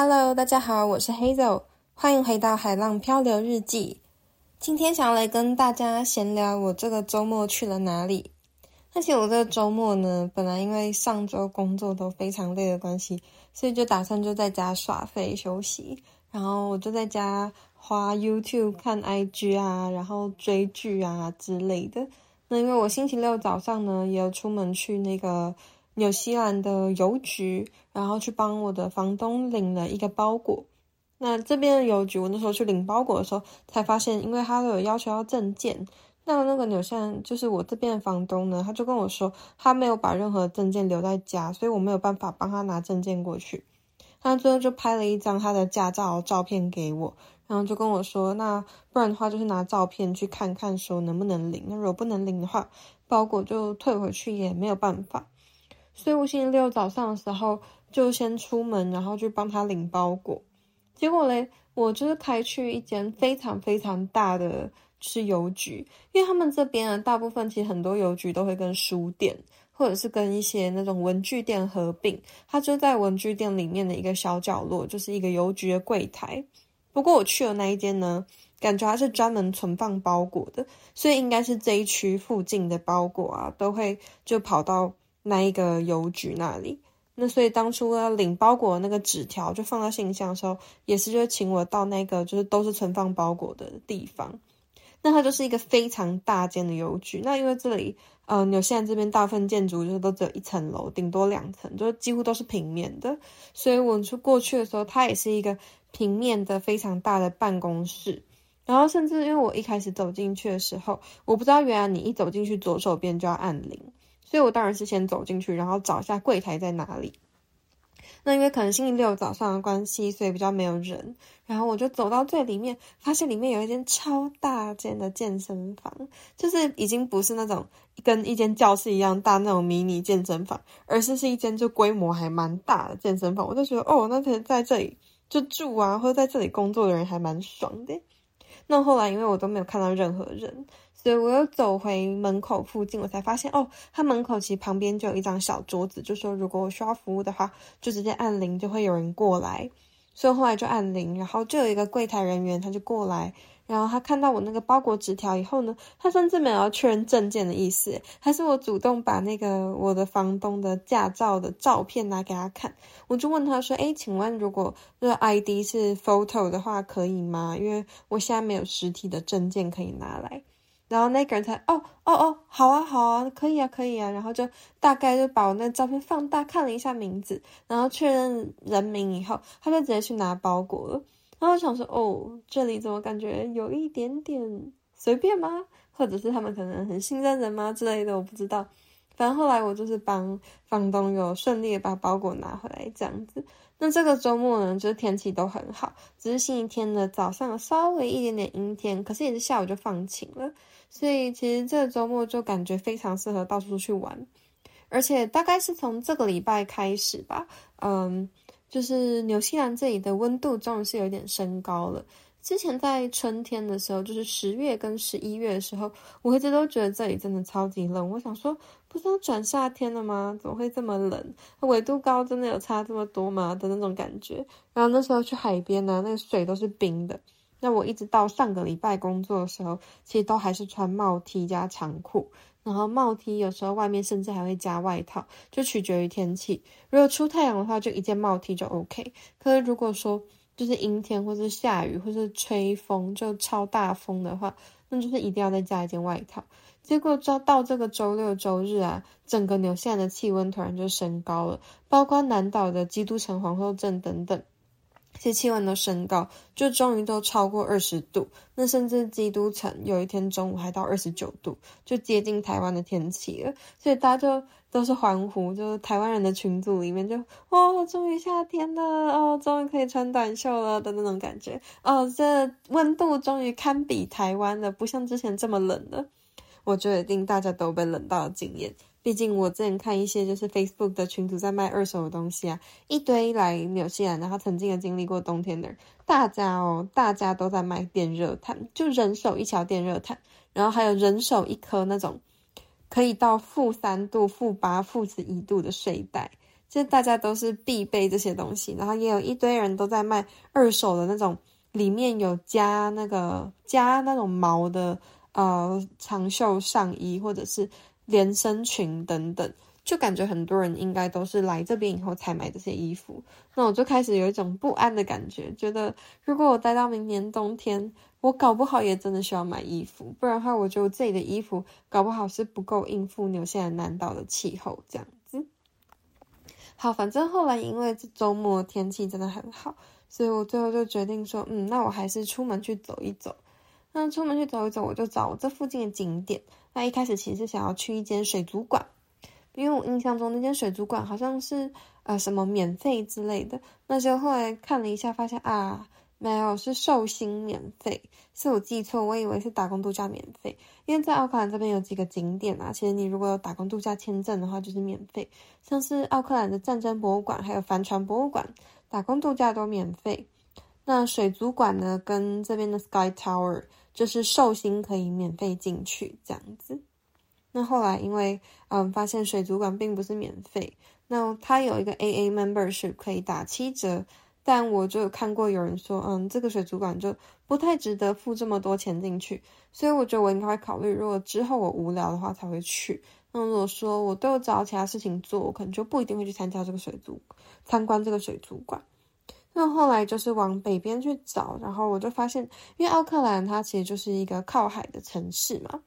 Hello，大家好，我是 Hazel，欢迎回到海浪漂流日记。今天想要来跟大家闲聊，我这个周末去了哪里。而且我这个周末呢，本来因为上周工作都非常累的关系，所以就打算就在家耍废休息。然后我就在家花 YouTube 看 IG 啊，然后追剧啊之类的。那因为我星期六早上呢，也有出门去那个。纽西兰的邮局，然后去帮我的房东领了一个包裹。那这边的邮局，我那时候去领包裹的时候，才发现，因为他都有要求要证件。那那个纽西兰就是我这边的房东呢，他就跟我说，他没有把任何证件留在家，所以我没有办法帮他拿证件过去。他最后就拍了一张他的驾照照片给我，然后就跟我说，那不然的话，就是拿照片去看看，说能不能领。那如果不能领的话，包裹就退回去也没有办法。所以我星期六早上的时候就先出门，然后去帮他领包裹。结果嘞，我就是开去一间非常非常大的是邮局，因为他们这边啊，大部分其实很多邮局都会跟书店或者是跟一些那种文具店合并。它就在文具店里面的一个小角落，就是一个邮局的柜台。不过我去的那一间呢，感觉它是专门存放包裹的，所以应该是这一区附近的包裹啊，都会就跑到。那一个邮局那里，那所以当初要领包裹的那个纸条就放到信箱的时候，也是就请我到那个就是都是存放包裹的地方。那它就是一个非常大间的邮局。那因为这里，呃，纽西兰这边大部分建筑就是都只有一层楼，顶多两层，就几乎都是平面的。所以我就过去的时候，它也是一个平面的非常大的办公室。然后甚至因为我一开始走进去的时候，我不知道原来你一走进去左手边就要按铃。所以我当然是先走进去，然后找一下柜台在哪里。那因为可能星期六早上的关系，所以比较没有人。然后我就走到最里面，发现里面有一间超大间的健身房，就是已经不是那种跟一间教室一样大那种迷你健身房，而是是一间就规模还蛮大的健身房。我就觉得哦，那在在这里就住啊，或者在这里工作的人还蛮爽的。那后来因为我都没有看到任何人。所以我又走回门口附近，我才发现哦，他门口其实旁边就有一张小桌子，就说如果我需要服务的话，就直接按铃，就会有人过来。所以后来就按铃，然后就有一个柜台人员，他就过来，然后他看到我那个包裹纸条以后呢，他甚至没有要确认证件的意思，还是我主动把那个我的房东的驾照的照片拿给他看。我就问他说：“诶，请问如果这个 ID 是 photo 的话，可以吗？因为我现在没有实体的证件可以拿来。”然后那个人才哦哦哦，好啊好啊，可以啊可以啊，然后就大概就把我那照片放大看了一下名字，然后确认人名以后，他就直接去拿包裹了。然后我想说哦，这里怎么感觉有一点点随便吗？或者是他们可能很信任人吗之类的，我不知道。反正后来我就是帮房东有顺利的把包裹拿回来这样子。那这个周末呢，就是天气都很好，只是星期天的早上稍微一点点阴天，可是也是下午就放晴了。所以其实这个周末就感觉非常适合到处去玩，而且大概是从这个礼拜开始吧，嗯，就是纽西兰这里的温度终于是有点升高了。之前在春天的时候，就是十月跟十一月的时候，我一直都觉得这里真的超级冷。我想说，不是要转夏天了吗？怎么会这么冷？纬度高真的有差这么多吗？的那种感觉。然后那时候去海边呢，那个水都是冰的。那我一直到上个礼拜工作的时候，其实都还是穿帽 T 加长裤，然后帽 T 有时候外面甚至还会加外套，就取决于天气。如果出太阳的话，就一件帽 T 就 OK。可是如果说就是阴天或是下雨或是吹风，就超大风的话，那就是一定要再加一件外套。结果到到这个周六周日啊，整个纽西兰的气温突然就升高了，包括南岛的基督城皇后镇等等。其实气温都升高，就终于都超过二十度。那甚至基督城有一天中午还到二十九度，就接近台湾的天气了。所以大家就都是欢呼，就是台湾人的群组里面就哇，终于夏天了哦，终于可以穿短袖了的那种感觉哦，这温度终于堪比台湾了，不像之前这么冷了。我觉得一定大家都被冷到了惊艳。毕竟我之前看一些就是 Facebook 的群组在卖二手的东西啊，一堆来纽西兰，然后曾经有经历过冬天的人，大家哦，大家都在卖电热毯，就人手一条电热毯，然后还有人手一颗那种可以到负三度、负八、负十一度的睡袋，就大家都是必备这些东西，然后也有一堆人都在卖二手的那种，里面有加那个加那种毛的呃长袖上衣或者是连身裙等等，就感觉很多人应该都是来这边以后才买这些衣服。那我就开始有一种不安的感觉，觉得如果我待到明年冬天，我搞不好也真的需要买衣服，不然的话，我觉得我自己的衣服搞不好是不够应付纽西兰南岛的气候这样子。好，反正后来因为这周末天气真的很好，所以我最后就决定说，嗯，那我还是出门去走一走。那出门去走一走，我就找我这附近的景点。那一开始其实想要去一间水族馆，因为我印象中那间水族馆好像是呃什么免费之类的。那就后来看了一下，发现啊。没有，是寿星免费，是我记错，我以为是打工度假免费。因为在奥克兰这边有几个景点啊，其实你如果有打工度假签证的话，就是免费。像是奥克兰的战争博物馆，还有帆船博物馆，打工度假都免费。那水族馆呢，跟这边的 Sky Tower，就是寿星可以免费进去这样子。那后来因为嗯发现水族馆并不是免费，那它有一个 AA membership 可以打七折。但我就有看过有人说，嗯，这个水族馆就不太值得付这么多钱进去，所以我觉得我应该会考虑，如果之后我无聊的话才会去。那如果说我都有找其他事情做，我可能就不一定会去参加这个水族参观这个水族馆。那后来就是往北边去找，然后我就发现，因为奥克兰它其实就是一个靠海的城市嘛，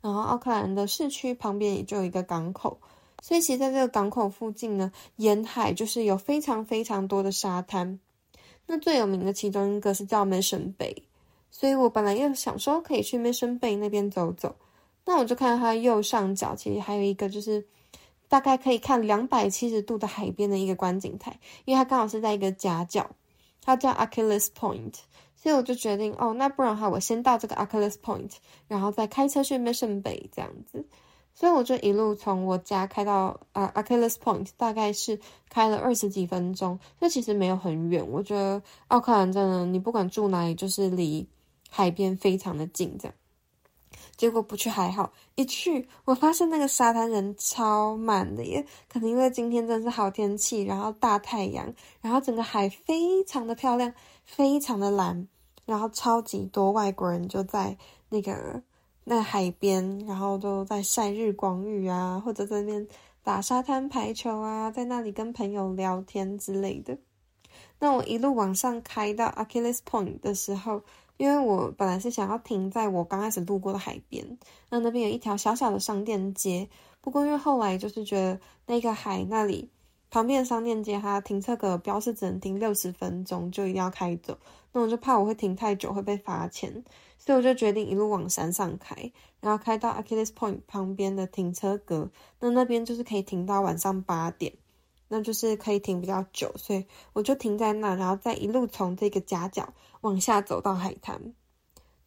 然后奥克兰的市区旁边也就有一个港口。所以其实在这个港口附近呢，沿海就是有非常非常多的沙滩。那最有名的其中一个是叫 Mission Bay，所以我本来又想说可以去 Mission Bay 那边走走。那我就看到它右上角其实还有一个就是大概可以看两百七十度的海边的一个观景台，因为它刚好是在一个夹角，它叫 Achilles Point。所以我就决定哦，那不然的话我先到这个 Achilles Point，然后再开车去 Mission Bay 这样子。所以我就一路从我家开到啊 Achilles Point，大概是开了二十几分钟，这其实没有很远。我觉得奥克兰真的，你不管住哪里，就是离海边非常的近。这样，结果不去还好，一去我发现那个沙滩人超满的耶，可能因为今天真是好天气，然后大太阳，然后整个海非常的漂亮，非常的蓝，然后超级多外国人就在那个。那海边，然后都在晒日光浴啊，或者在那边打沙滩排球啊，在那里跟朋友聊天之类的。那我一路往上开到 Achilles Point 的时候，因为我本来是想要停在我刚开始路过的海边，那那边有一条小小的商店街。不过因为后来就是觉得那个海那里旁边的商店街，它停车格标示只能停六十分钟，就一定要开走。那我就怕我会停太久会被罚钱。所以我就决定一路往山上开，然后开到 Achilles Point 旁边的停车格，那那边就是可以停到晚上八点，那就是可以停比较久，所以我就停在那，然后再一路从这个夹角往下走到海滩。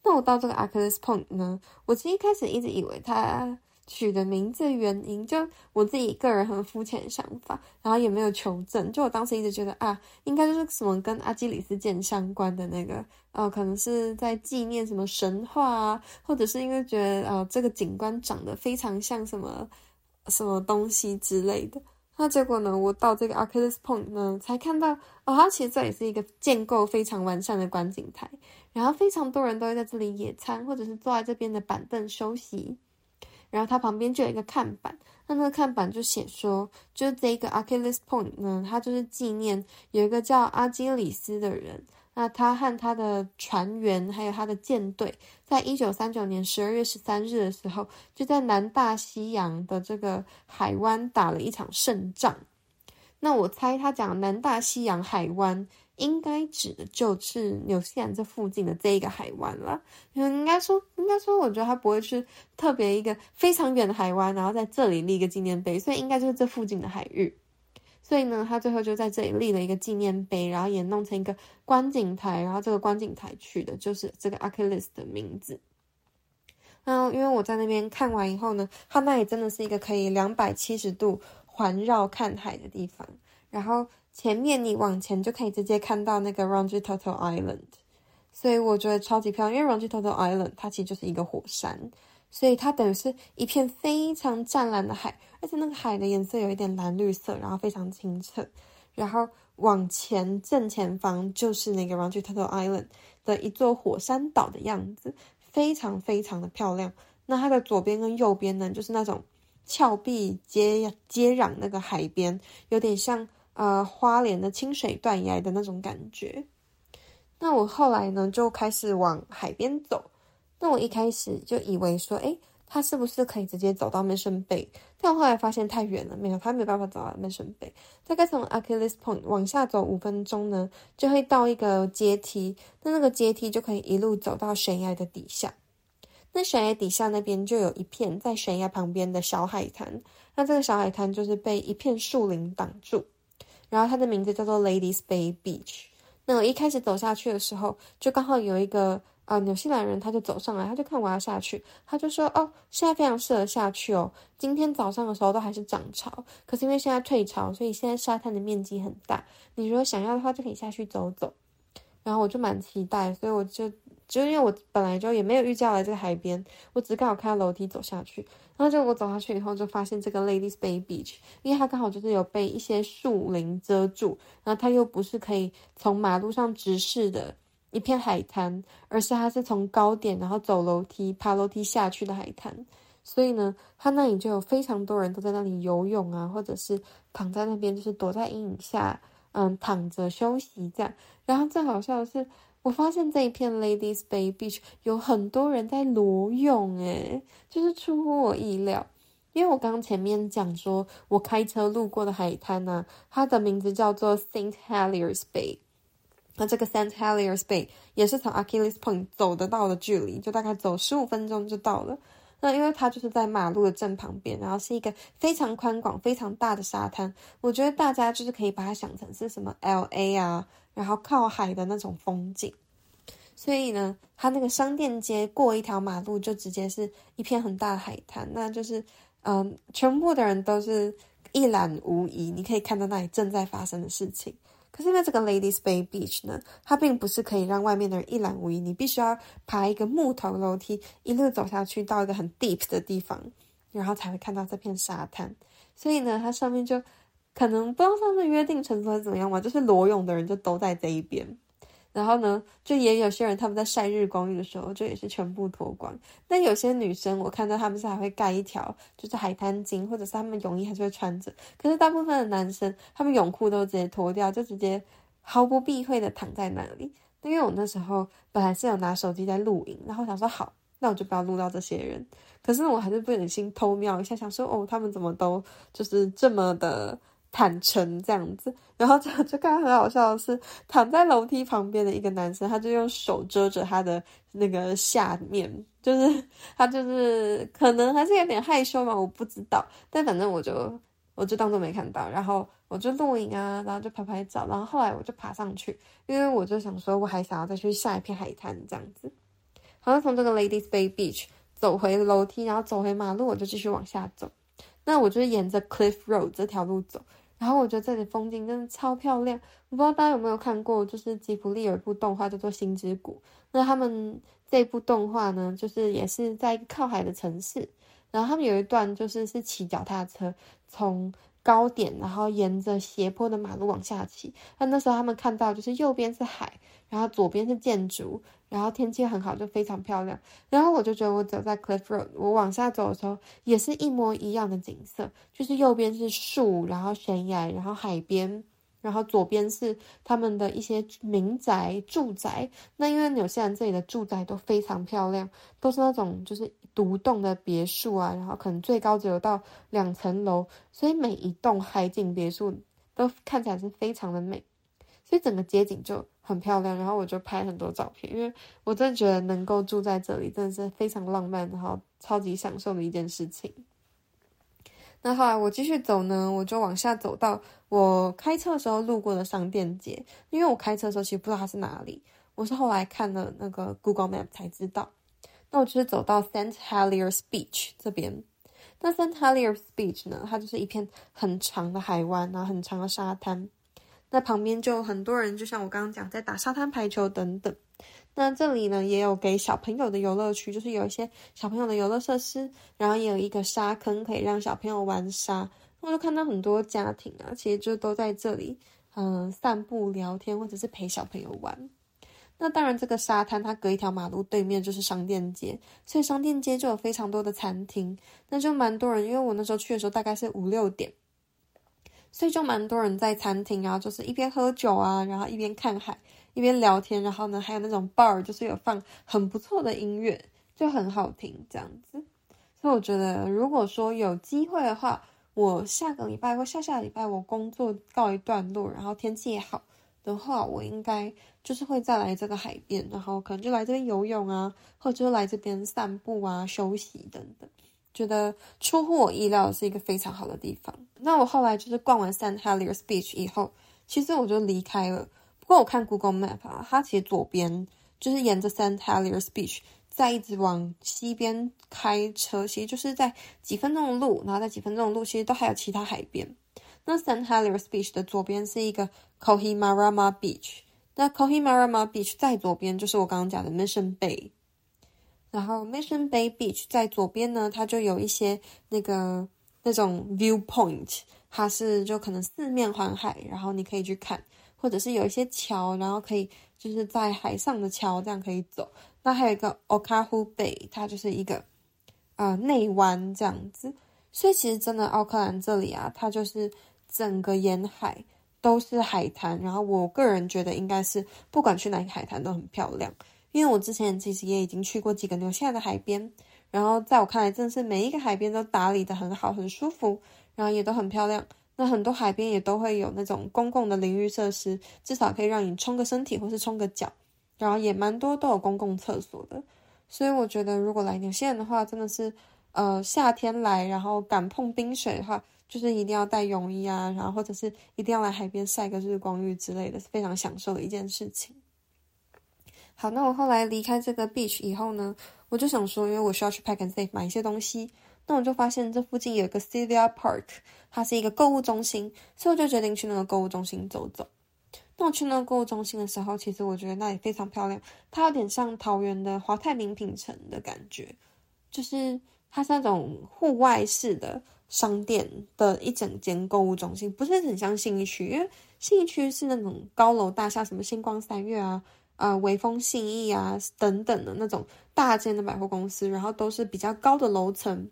那我到这个 Achilles Point 呢，我其实一开始一直以为它。取的名字原因，就我自己个人很肤浅的想法，然后也没有求证。就我当时一直觉得啊，应该就是什么跟阿基里斯剑相关的那个，呃，可能是在纪念什么神话啊，或者是因为觉得呃这个景观长得非常像什么什么东西之类的。那结果呢，我到这个 Achilles Point 呢，才看到哦，它其实这也是一个建构非常完善的观景台，然后非常多人都会在这里野餐，或者是坐在这边的板凳休息。然后它旁边就有一个看板，那那个看板就写说，就这个 Achilles Point 呢，它就是纪念有一个叫阿基里斯的人，那他和他的船员还有他的舰队，在一九三九年十二月十三日的时候，就在南大西洋的这个海湾打了一场胜仗。那我猜他讲南大西洋海湾。应该指的就是纽西兰这附近的这一个海湾了。应该说，应该说，我觉得他不会是特别一个非常远的海湾，然后在这里立一个纪念碑，所以应该就是这附近的海域。所以呢，他最后就在这里立了一个纪念碑，然后也弄成一个观景台，然后这个观景台取的就是这个 Achilles 的名字。那，因为我在那边看完以后呢，他那里真的是一个可以两百七十度环绕看海的地方，然后。前面你往前就可以直接看到那个 Rangitoto Island，所以我觉得超级漂亮。因为 Rangitoto Island 它其实就是一个火山，所以它等于是一片非常湛蓝的海，而且那个海的颜色有一点蓝绿色，然后非常清澈。然后往前正前方就是那个 Round Turtle Island 的一座火山岛的样子，非常非常的漂亮。那它的左边跟右边呢，就是那种峭壁接接壤那个海边，有点像呃花莲的清水断崖的那种感觉。那我后来呢，就开始往海边走。那我一开始就以为说，诶，他是不是可以直接走到 Mission Bay？但我后来发现太远了，没有，他没办法走到 Mission Bay。大概从 Achilles Point 往下走五分钟呢，就会到一个阶梯。那那个阶梯就可以一路走到悬崖的底下。那悬崖底下那边就有一片在悬崖旁边的小海滩。那这个小海滩就是被一片树林挡住，然后它的名字叫做 Ladies Bay Beach。那我一开始走下去的时候，就刚好有一个。啊，纽西兰人他就走上来，他就看我要下去，他就说：“哦，现在非常适合下去哦。今天早上的时候都还是涨潮，可是因为现在退潮，所以现在沙滩的面积很大。你如果想要的话，就可以下去走走。”然后我就蛮期待，所以我就就因为我本来就也没有预计要来这个海边，我只刚好看到楼梯走下去，然后就我走下去以后就发现这个 Ladies Bay Beach，因为它刚好就是有被一些树林遮住，然后它又不是可以从马路上直视的。一片海滩，而是它是从高点，然后走楼梯、爬楼梯下去的海滩，所以呢，它那里就有非常多人都在那里游泳啊，或者是躺在那边，就是躲在阴影下，嗯，躺着休息这样。然后最好笑的是，我发现这一片 Ladies Bay Beach 有很多人在裸泳，诶，就是出乎我意料，因为我刚刚前面讲说我开车路过的海滩呢、它的名字叫做 Saint Heliers Bay。那这个 Saint Heliers Bay 也是从 Achilles Point 走得到的距离，就大概走十五分钟就到了。那因为它就是在马路的正旁边，然后是一个非常宽广、非常大的沙滩。我觉得大家就是可以把它想成是什么 LA 啊，然后靠海的那种风景。所以呢，它那个商店街过一条马路就直接是一片很大的海滩，那就是嗯，全部的人都是一览无遗，你可以看到那里正在发生的事情。可是因为这个 Ladies Bay Beach 呢，它并不是可以让外面的人一览无遗，你必须要爬一个木头楼梯，一路走下去到一个很 deep 的地方，然后才会看到这片沙滩。所以呢，它上面就可能不知道上面约定成熟是怎么样嘛，就是裸泳的人就都在这一边。然后呢，就也有些人他们在晒日光浴的时候，就也是全部脱光。但有些女生，我看到他们是还会盖一条，就是海滩巾，或者是他们泳衣还是会穿着。可是大部分的男生，他们泳裤都直接脱掉，就直接毫不避讳的躺在那里。因为我那时候本来是有拿手机在录影，然后想说好，那我就不要录到这些人。可是我还是不忍心偷瞄一下，想说哦，他们怎么都就是这么的。坦诚这样子，然后就就看很好笑的是，躺在楼梯旁边的一个男生，他就用手遮着他的那个下面，就是他就是可能还是有点害羞嘛，我不知道，但反正我就我就当做没看到，然后我就录影啊，然后就拍拍照，然后后来我就爬上去，因为我就想说我还想要再去下一片海滩这样子，好像从这个 Ladies Bay Beach 走回楼梯，然后走回马路，我就继续往下走，那我就是沿着 Cliff Road 这条路走。然后我觉得这里风景真的超漂亮，我不知道大家有没有看过，就是吉卜力有一部动画叫做《星之谷》，那他们这部动画呢，就是也是在靠海的城市，然后他们有一段就是是骑脚踏车从高点，然后沿着斜坡的马路往下骑，那那时候他们看到就是右边是海，然后左边是建筑。然后天气很好，就非常漂亮。然后我就觉得我走在 Cliff Road，我往下走的时候也是一模一样的景色，就是右边是树，然后悬崖，然后海边，然后左边是他们的一些民宅住宅。那因为纽西兰这里的住宅都非常漂亮，都是那种就是独栋的别墅啊，然后可能最高只有到两层楼，所以每一栋海景别墅都看起来是非常的美，所以整个街景就。很漂亮，然后我就拍很多照片，因为我真的觉得能够住在这里真的是非常浪漫，然后超级享受的一件事情。那后来我继续走呢，我就往下走到我开车的时候路过的商店街，因为我开车的时候其实不知道它是哪里，我是后来看了那个 Google Map 才知道。那我就是走到 Saint Heliers Beach 这边，那 Saint Heliers Beach 呢，它就是一片很长的海湾，然后很长的沙滩。那旁边就有很多人，就像我刚刚讲，在打沙滩排球等等。那这里呢，也有给小朋友的游乐区，就是有一些小朋友的游乐设施，然后也有一个沙坑可以让小朋友玩沙。我就看到很多家庭啊，其实就都在这里，嗯，散步、聊天，或者是陪小朋友玩。那当然，这个沙滩它隔一条马路对面就是商店街，所以商店街就有非常多的餐厅，那就蛮多人。因为我那时候去的时候大概是五六点，所以就蛮多人在餐厅啊，就是一边喝酒啊，然后一边看海，一边聊天，然后呢还有那种 bar，就是有放很不错的音乐，就很好听这样子。所以我觉得，如果说有机会的话，我下个礼拜或下下礼拜我工作告一段落，然后天气也好。的话，我应该就是会再来这个海边，然后可能就来这边游泳啊，或者就来这边散步啊、休息等等。觉得出乎我意料，是一个非常好的地方。那我后来就是逛完 St. Heliers Beach 以后，其实我就离开了。不过我看 Google Map 啊，它其实左边就是沿着 St. Heliers Beach 再一直往西边开车，其实就是在几分钟的路，然后在几分钟的路，其实都还有其他海边。那 St. Heliers Beach 的左边是一个 Kohimarama Beach，那 Kohimarama Beach 在左边就是我刚刚讲的 Mission Bay，然后 Mission Bay Beach 在左边呢，它就有一些那个那种 viewpoint，它是就可能四面环海，然后你可以去看，或者是有一些桥，然后可以就是在海上的桥这样可以走。那还有一个 Okahu Bay，它就是一个呃内湾这样子，所以其实真的奥克兰这里啊，它就是。整个沿海都是海滩，然后我个人觉得应该是不管去哪个海滩都很漂亮，因为我之前其实也已经去过几个纽西兰的海边，然后在我看来，真的是每一个海边都打理得很好，很舒服，然后也都很漂亮。那很多海边也都会有那种公共的淋浴设施，至少可以让你冲个身体或是冲个脚，然后也蛮多都有公共厕所的。所以我觉得如果来纽西兰的话，真的是呃夏天来，然后敢碰冰水的话。就是一定要带泳衣啊，然后或者是一定要来海边晒个日光浴之类的，是非常享受的一件事情。好，那我后来离开这个 beach 以后呢，我就想说，因为我需要去 pack and save 买一些东西，那我就发现这附近有一个 Sylvia Park，它是一个购物中心，所以我就决定去那个购物中心走走。那我去那个购物中心的时候，其实我觉得那里非常漂亮，它有点像桃园的华泰名品城的感觉，就是它是那种户外式的。商店的一整间购物中心不是很像信义区，因为信义区是那种高楼大厦，什么星光三月啊、呃微风信义啊等等的那种大间的百货公司，然后都是比较高的楼层。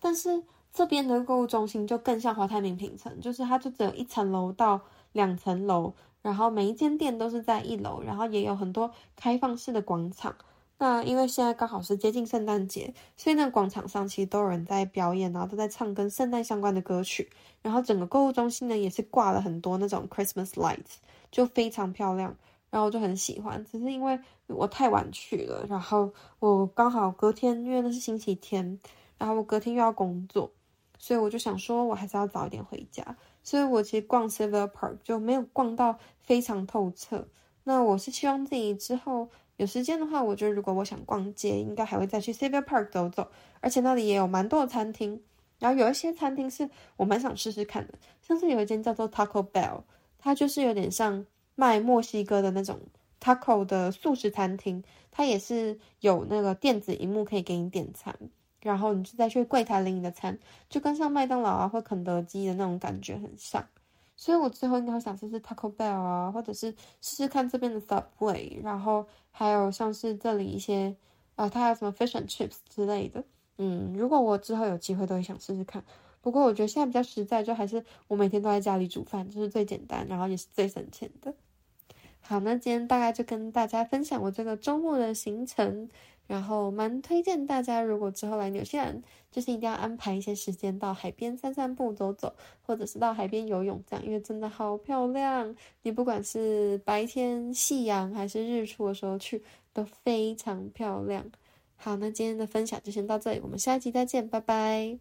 但是这边的购物中心就更像华泰名品城，就是它就只有一层楼到两层楼，然后每一间店都是在一楼，然后也有很多开放式的广场。那因为现在刚好是接近圣诞节，所以那广场上其实都有人在表演，然后都在唱跟圣诞相关的歌曲。然后整个购物中心呢也是挂了很多那种 Christmas lights，就非常漂亮。然后我就很喜欢，只是因为我太晚去了，然后我刚好隔天，因为那是星期天，然后我隔天又要工作，所以我就想说我还是要早一点回家。所以我其实逛 Sylvia Park 就没有逛到非常透彻。那我是希望自己之后。有时间的话，我觉得如果我想逛街，应该还会再去 Sylvia Park 走走，而且那里也有蛮多的餐厅，然后有一些餐厅是我蛮想试试看的，像是有一间叫做 Taco Bell，它就是有点像卖墨西哥的那种 taco 的素食餐厅，它也是有那个电子荧幕可以给你点餐，然后你就再去柜台领你的餐，就跟像麦当劳啊或肯德基的那种感觉很像。所以我之后应该会想试试 Taco Bell 啊，或者是试试看这边的 Subway，然后还有像是这里一些啊，它还有什么 Fish and Chips 之类的。嗯，如果我之后有机会，都会想试试看。不过我觉得现在比较实在，就还是我每天都在家里煮饭，就是最简单，然后也是最省钱的。好，那今天大概就跟大家分享我这个周末的行程。然后蛮推荐大家，如果之后来纽西兰，就是一定要安排一些时间到海边散散步、走走，或者是到海边游泳这样，因为真的好漂亮。你不管是白天夕阳还是日出的时候去，都非常漂亮。好，那今天的分享就先到这里，我们下期再见，拜拜。